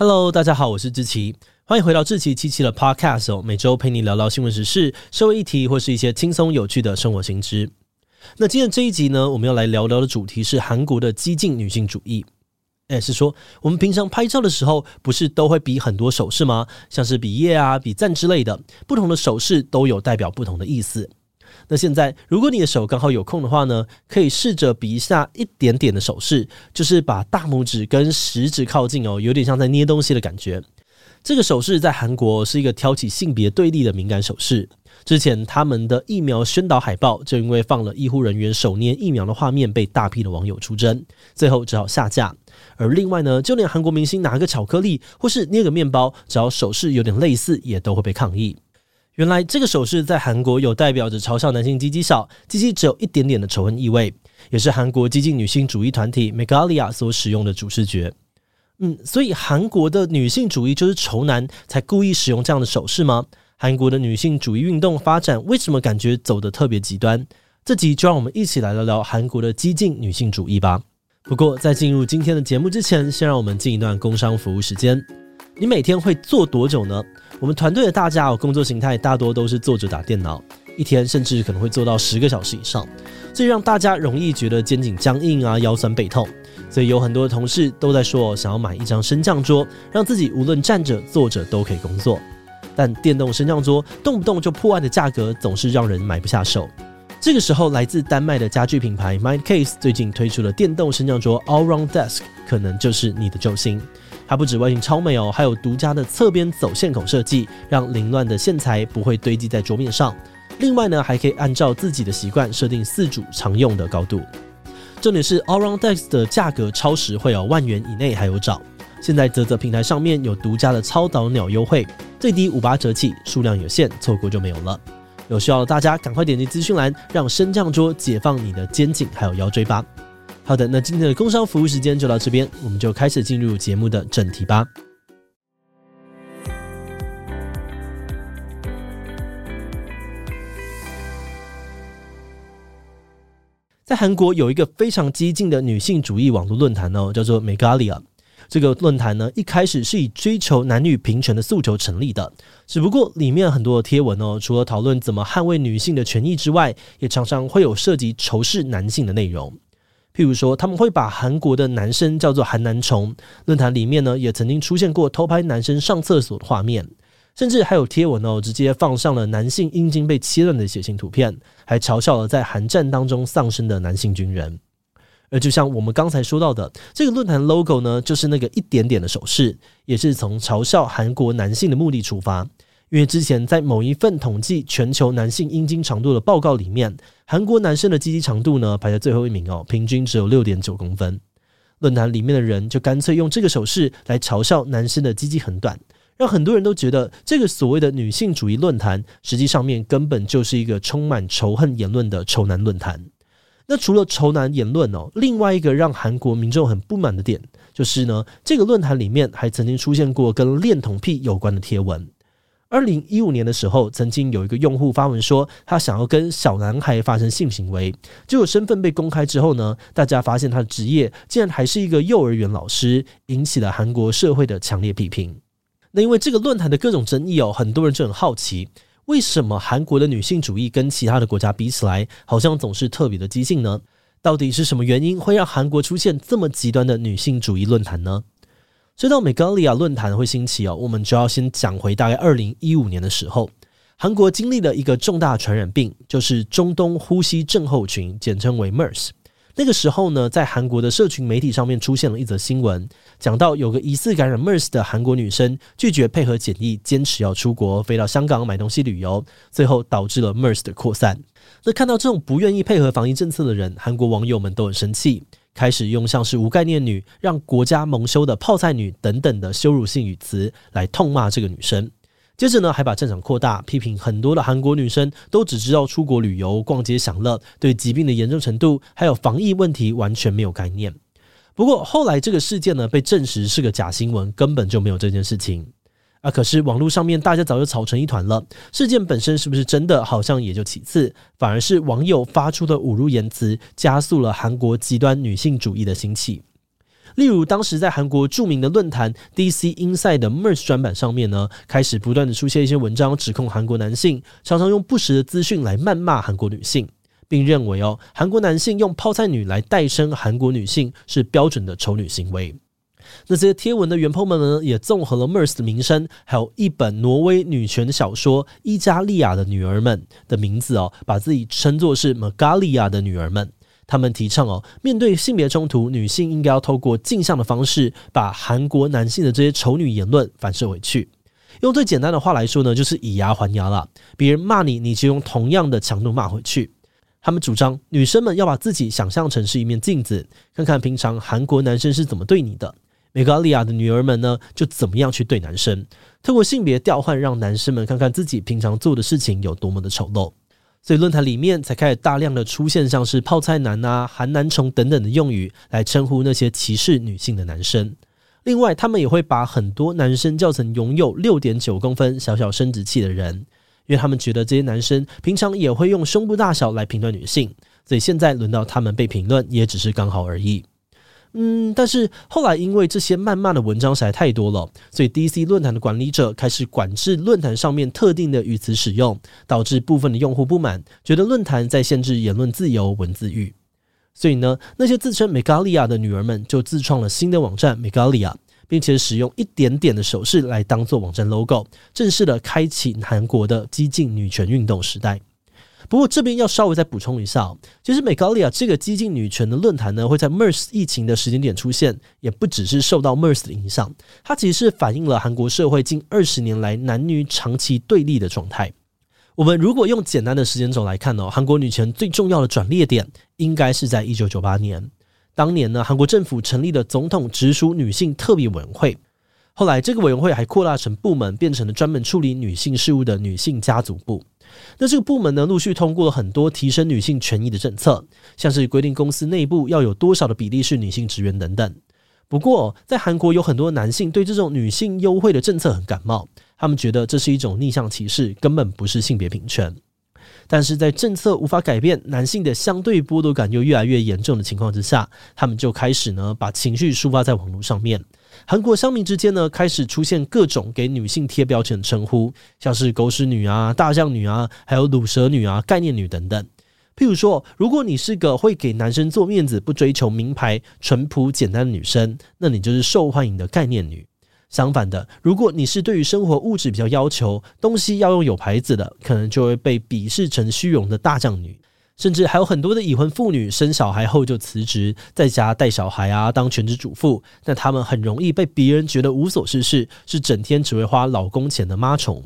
Hello，大家好，我是志奇，欢迎回到志奇七七的 Podcast 哦，每周陪你聊聊新闻时事、社会议题或是一些轻松有趣的生活新知。那今天这一集呢，我们要来聊聊的主题是韩国的激进女性主义。哎，是说我们平常拍照的时候，不是都会比很多手势吗？像是比耶啊、比赞之类的，不同的手势都有代表不同的意思。那现在，如果你的手刚好有空的话呢，可以试着比一下一点点的手势，就是把大拇指跟食指靠近哦，有点像在捏东西的感觉。这个手势在韩国是一个挑起性别对立的敏感手势。之前他们的疫苗宣导海报就因为放了医护人员手捏疫苗的画面，被大批的网友出征，最后只好下架。而另外呢，就连韩国明星拿个巧克力或是捏个面包，只要手势有点类似，也都会被抗议。原来这个手势在韩国有代表着嘲笑男性鸡鸡小、鸡鸡只有一点点的仇恨意味，也是韩国激进女性主义团体 Megalia 所使用的主视觉。嗯，所以韩国的女性主义就是仇男才故意使用这样的手势吗？韩国的女性主义运动发展为什么感觉走得特别极端？这集就让我们一起来聊聊韩国的激进女性主义吧。不过在进入今天的节目之前，先让我们进一段工商服务时间。你每天会坐多久呢？我们团队的大家哦，工作形态大多都是坐着打电脑，一天甚至可能会坐到十个小时以上，这让大家容易觉得肩颈僵硬啊，腰酸背痛。所以有很多同事都在说，想要买一张升降桌，让自己无论站着坐着都可以工作。但电动升降桌动不动就破万的价格，总是让人买不下手。这个时候，来自丹麦的家具品牌 Mindcase 最近推出了电动升降桌 Allround Desk，可能就是你的救星。它不止外形超美哦，还有独家的侧边走线孔设计，让凌乱的线材不会堆积在桌面上。另外呢，还可以按照自己的习惯设定四组常用的高度。重点是 Allround Desk 的价格超实惠哦，万元以内还有找。现在泽泽平台上面有独家的超早鸟优惠，最低五八折起，数量有限，错过就没有了。有需要的大家赶快点击资讯栏，让升降桌解放你的肩颈还有腰椎吧。好的，那今天的工商服务时间就到这边，我们就开始进入节目的正题吧。在韩国有一个非常激进的女性主义网络论坛哦，叫做 Megalia。这个论坛呢，一开始是以追求男女平权的诉求成立的，只不过里面很多的贴文哦，除了讨论怎么捍卫女性的权益之外，也常常会有涉及仇视男性的内容。譬如说，他们会把韩国的男生叫做“韩男虫”。论坛里面呢，也曾经出现过偷拍男生上厕所的画面，甚至还有贴文哦，直接放上了男性阴茎被切断的血腥图片，还嘲笑了在韩战当中丧生的男性军人。而就像我们刚才说到的，这个论坛 logo 呢，就是那个一点点的手势，也是从嘲笑韩国男性的目的出发。因为之前在某一份统计全球男性阴茎长度的报告里面，韩国男生的鸡鸡长度呢排在最后一名哦，平均只有六点九公分。论坛里面的人就干脆用这个手势来嘲笑男生的鸡鸡很短，让很多人都觉得这个所谓的女性主义论坛，实际上面根本就是一个充满仇恨言论的仇男论坛。那除了仇男言论哦，另外一个让韩国民众很不满的点，就是呢，这个论坛里面还曾经出现过跟恋童癖有关的贴文。二零一五年的时候，曾经有一个用户发文说，他想要跟小男孩发生性行为，结果身份被公开之后呢，大家发现他的职业竟然还是一个幼儿园老师，引起了韩国社会的强烈批评。那因为这个论坛的各种争议哦，很多人就很好奇。为什么韩国的女性主义跟其他的国家比起来，好像总是特别的激进呢？到底是什么原因会让韩国出现这么极端的女性主义论坛呢？说到 Megalia 论坛会兴起哦，我们就要先讲回大概二零一五年的时候，韩国经历了一个重大传染病，就是中东呼吸症候群，简称为 MERS。那个时候呢，在韩国的社群媒体上面出现了一则新闻，讲到有个疑似感染 MERS 的韩国女生拒绝配合检疫，坚持要出国飞到香港买东西旅游，最后导致了 MERS 的扩散。那看到这种不愿意配合防疫政策的人，韩国网友们都很生气，开始用像是无概念女、让国家蒙羞的泡菜女等等的羞辱性语词来痛骂这个女生。接着呢，还把战场扩大，批评很多的韩国女生都只知道出国旅游、逛街享乐，对疾病的严重程度还有防疫问题完全没有概念。不过后来这个事件呢，被证实是个假新闻，根本就没有这件事情。啊！可是网络上面大家早就吵成一团了。事件本身是不是真的，好像也就其次，反而是网友发出的侮辱言辞，加速了韩国极端女性主义的兴起。例如，当时在韩国著名的论坛 DC Inside 的 MERS 专版上面呢，开始不断的出现一些文章，指控韩国男性常常用不实的资讯来谩骂韩国女性，并认为哦，韩国男性用泡菜女来代称韩国女性是标准的丑女行为。那这些贴文的原 po 们呢，也综合了 MERS 的名声，还有一本挪威女权小说《伊加利亚的女儿们》的名字哦，把自己称作是 Magalia 的女儿们。他们提倡哦，面对性别冲突，女性应该要透过镜像的方式，把韩国男性的这些丑女言论反射回去。用最简单的话来说呢，就是以牙还牙了。别人骂你，你就用同样的强度骂回去。他们主张女生们要把自己想象成是一面镜子，看看平常韩国男生是怎么对你的。梅高利亚的女儿们呢，就怎么样去对男生？透过性别调换，让男生们看看自己平常做的事情有多么的丑陋。所以论坛里面才开始大量的出现像是“泡菜男”啊、“韩男虫”等等的用语，来称呼那些歧视女性的男生。另外，他们也会把很多男生叫成拥有六点九公分小小生殖器的人，因为他们觉得这些男生平常也会用胸部大小来评断女性，所以现在轮到他们被评论，也只是刚好而已。嗯，但是后来因为这些谩骂的文章实在太多了，所以 DC 论坛的管理者开始管制论坛上面特定的语词使用，导致部分的用户不满，觉得论坛在限制言论自由、文字狱。所以呢，那些自称 Megalia 的女儿们就自创了新的网站 Megalia，并且使用一点点的手势来当做网站 logo，正式的开启韩国的激进女权运动时代。不过这边要稍微再补充一下，其实美高丽啊这个激进女权的论坛呢，会在 MERS 疫情的时间点出现，也不只是受到 MERS 的影响，它其实是反映了韩国社会近二十年来男女长期对立的状态。我们如果用简单的时间轴来看呢，韩国女权最重要的转捩点应该是在一九九八年，当年呢，韩国政府成立了总统直属女性特别委员会，后来这个委员会还扩大成部门，变成了专门处理女性事务的女性家族部。那这个部门呢，陆续通过了很多提升女性权益的政策，像是规定公司内部要有多少的比例是女性职员等等。不过，在韩国有很多男性对这种女性优惠的政策很感冒，他们觉得这是一种逆向歧视，根本不是性别平权。但是在政策无法改变男性的相对剥夺感又越来越严重的情况之下，他们就开始呢，把情绪抒发在网络上面。韩国乡民之间呢，开始出现各种给女性贴标签的称呼，像是狗屎女啊、大象女啊，还有卤蛇女啊、概念女等等。譬如说，如果你是个会给男生做面子、不追求名牌、淳朴简单的女生，那你就是受欢迎的概念女。相反的，如果你是对于生活物质比较要求，东西要用有牌子的，可能就会被鄙视成虚荣的大将女。甚至还有很多的已婚妇女生小孩后就辞职，在家带小孩啊，当全职主妇。那她们很容易被别人觉得无所事事，是整天只会花老公钱的妈虫。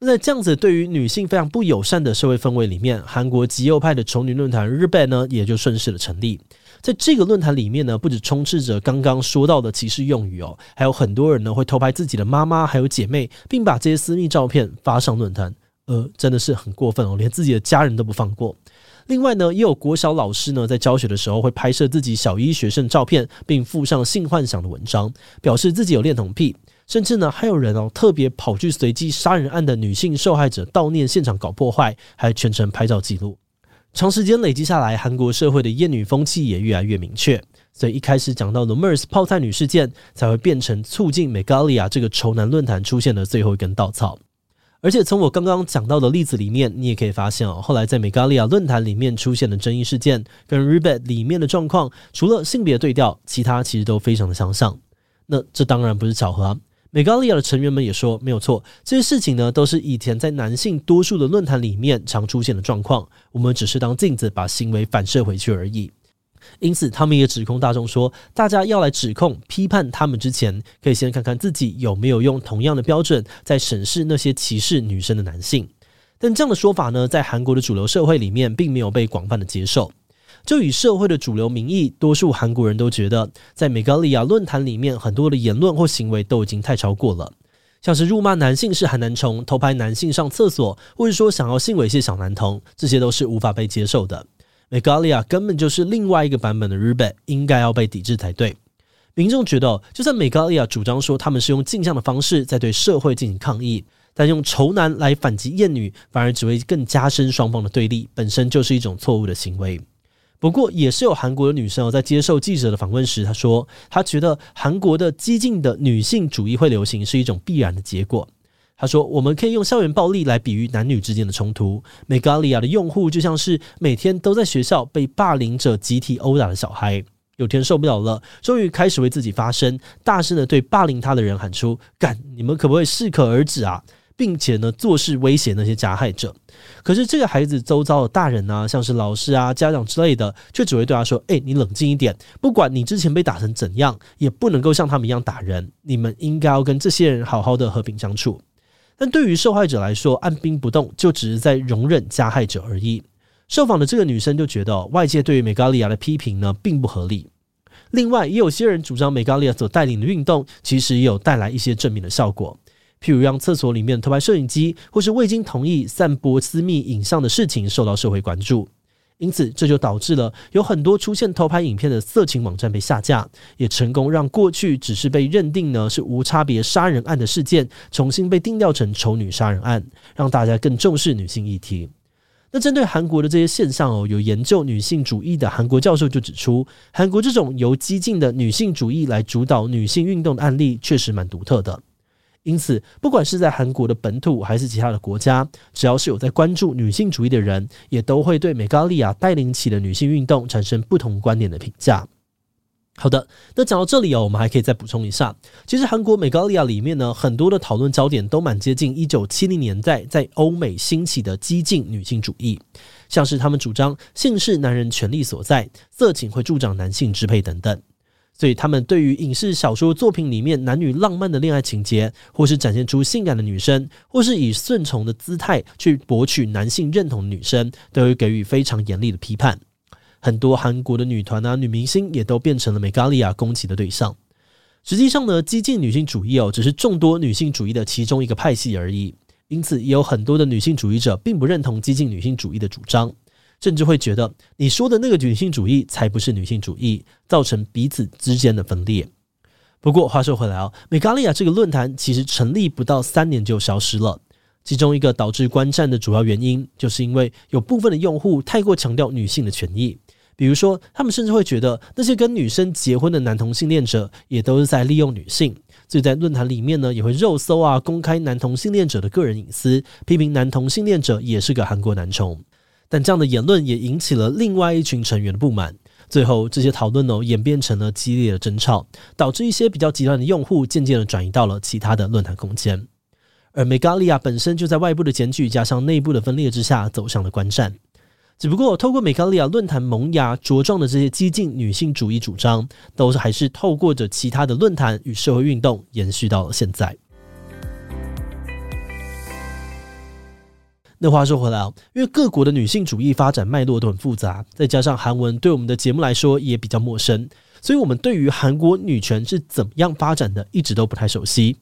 那在这样子对于女性非常不友善的社会氛围里面，韩国极右派的丑女论坛日本呢，也就顺势的成立。在这个论坛里面呢，不止充斥着刚刚说到的歧视用语哦，还有很多人呢会偷拍自己的妈妈还有姐妹，并把这些私密照片发上论坛。呃，真的是很过分哦，连自己的家人都不放过。另外呢，也有国小老师呢，在教学的时候会拍摄自己小一学生照片，并附上性幻想的文章，表示自己有恋童癖。甚至呢，还有人哦，特别跑去随机杀人案的女性受害者悼念现场搞破坏，还全程拍照记录。长时间累积下来，韩国社会的厌女风气也越来越明确。所以一开始讲到的 MERS 泡菜女事件，才会变成促进美高利亚这个丑男论坛出现的最后一根稻草。而且从我刚刚讲到的例子里面，你也可以发现哦，后来在美高利亚论坛里面出现的争议事件，跟 Rebed 里面的状况，除了性别对调，其他其实都非常的相像。那这当然不是巧合啊。美高利亚的成员们也说，没有错，这些事情呢，都是以前在男性多数的论坛里面常出现的状况。我们只是当镜子把行为反射回去而已。因此，他们也指控大众说，大家要来指控、批判他们之前，可以先看看自己有没有用同样的标准在审视那些歧视女生的男性。但这样的说法呢，在韩国的主流社会里面，并没有被广泛的接受。就以社会的主流民意，多数韩国人都觉得，在美高利亚论坛里面，很多的言论或行为都已经太超过了，像是辱骂男性是韩男虫、偷拍男性上厕所，或者说想要性猥亵小男童，这些都是无法被接受的。美高利亚根本就是另外一个版本的日本，应该要被抵制才对。民众觉得，就算美高利亚主张说他们是用镜像的方式在对社会进行抗议，但用仇男来反击厌女，反而只会更加深双方的对立，本身就是一种错误的行为。不过，也是有韩国的女生在接受记者的访问时，她说，她觉得韩国的激进的女性主义会流行是一种必然的结果。他说，我们可以用校园暴力来比喻男女之间的冲突。美高利亚的用户就像是每天都在学校被霸凌者集体殴打的小孩，有天受不了了，终于开始为自己发声，大声的对霸凌他的人喊出：“干，你们可不可以适可而止啊？”并且呢，做事威胁那些加害者。可是这个孩子周遭的大人啊，像是老师啊、家长之类的，却只会对他说：“哎，你冷静一点，不管你之前被打成怎样，也不能够像他们一样打人。你们应该要跟这些人好好的和平相处。”但对于受害者来说，按兵不动就只是在容忍加害者而已。受访的这个女生就觉得，外界对于美加利亚的批评呢，并不合理。另外，也有些人主张美加利亚所带领的运动，其实也有带来一些正面的效果。譬如让厕所里面偷拍摄影机，或是未经同意散播私密影像的事情受到社会关注，因此这就导致了有很多出现偷拍影片的色情网站被下架，也成功让过去只是被认定呢是无差别杀人案的事件，重新被定调成丑女杀人案，让大家更重视女性议题。那针对韩国的这些现象哦，有研究女性主义的韩国教授就指出，韩国这种由激进的女性主义来主导女性运动的案例，确实蛮独特的。因此，不管是在韩国的本土还是其他的国家，只要是有在关注女性主义的人，也都会对美高利亚带领起的女性运动产生不同观点的评价。好的，那讲到这里哦，我们还可以再补充一下，其实韩国美高利亚里面呢，很多的讨论焦点都蛮接近一九七零年代在欧美兴起的激进女性主义，像是他们主张性是男人权力所在，色情会助长男性支配等等。所以，他们对于影视小说作品里面男女浪漫的恋爱情节，或是展现出性感的女生，或是以顺从的姿态去博取男性认同的女生，都会给予非常严厉的批判。很多韩国的女团啊、女明星也都变成了美高利亚攻击的对象。实际上呢，激进女性主义哦，只是众多女性主义的其中一个派系而已。因此，也有很多的女性主义者并不认同激进女性主义的主张。甚至会觉得你说的那个女性主义才不是女性主义，造成彼此之间的分裂。不过话说回来哦，美高利亚这个论坛其实成立不到三年就消失了。其中一个导致观战的主要原因，就是因为有部分的用户太过强调女性的权益，比如说他们甚至会觉得那些跟女生结婚的男同性恋者也都是在利用女性，所以在论坛里面呢也会肉搜啊，公开男同性恋者的个人隐私，批评男同性恋者也是个韩国男宠。但这样的言论也引起了另外一群成员的不满，最后这些讨论哦演变成了激烈的争吵，导致一些比较极端的用户渐渐的转移到了其他的论坛空间，而美高利亚本身就在外部的检举加上内部的分裂之下走向了观战。只不过透过美高利亚论坛萌芽茁壮的这些激进女性主义主张，都是还是透过着其他的论坛与社会运动延续到了现在。那话说回来啊，因为各国的女性主义发展脉络都很复杂，再加上韩文对我们的节目来说也比较陌生，所以我们对于韩国女权是怎么样发展的，一直都不太熟悉。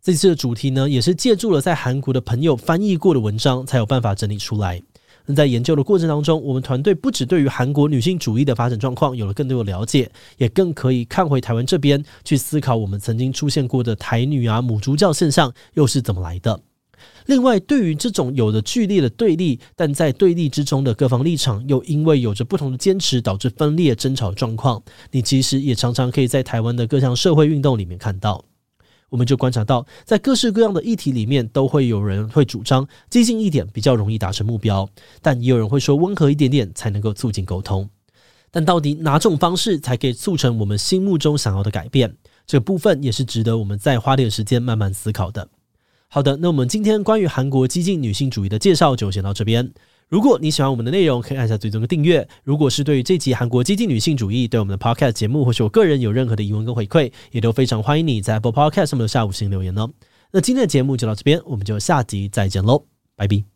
这次的主题呢，也是借助了在韩国的朋友翻译过的文章，才有办法整理出来。那在研究的过程当中，我们团队不只对于韩国女性主义的发展状况有了更多的了解，也更可以看回台湾这边去思考我们曾经出现过的台女啊母猪教现象又是怎么来的。另外，对于这种有着剧烈的对立，但在对立之中的各方立场又因为有着不同的坚持，导致分裂争吵状况，你其实也常常可以在台湾的各项社会运动里面看到。我们就观察到，在各式各样的议题里面，都会有人会主张激进一点比较容易达成目标，但也有人会说温和一点点才能够促进沟通。但到底哪种方式才可以促成我们心目中想要的改变？这个部分也是值得我们再花点时间慢慢思考的。好的，那我们今天关于韩国激进女性主义的介绍就先到这边。如果你喜欢我们的内容，可以按下最终的订阅。如果是对于这集韩国激进女性主义对我们的 Podcast 节目或是我个人有任何的疑问跟回馈，也都非常欢迎你在 Apple Podcast 上面留下五星留言哦。那今天的节目就到这边，我们就下集再见喽，拜拜。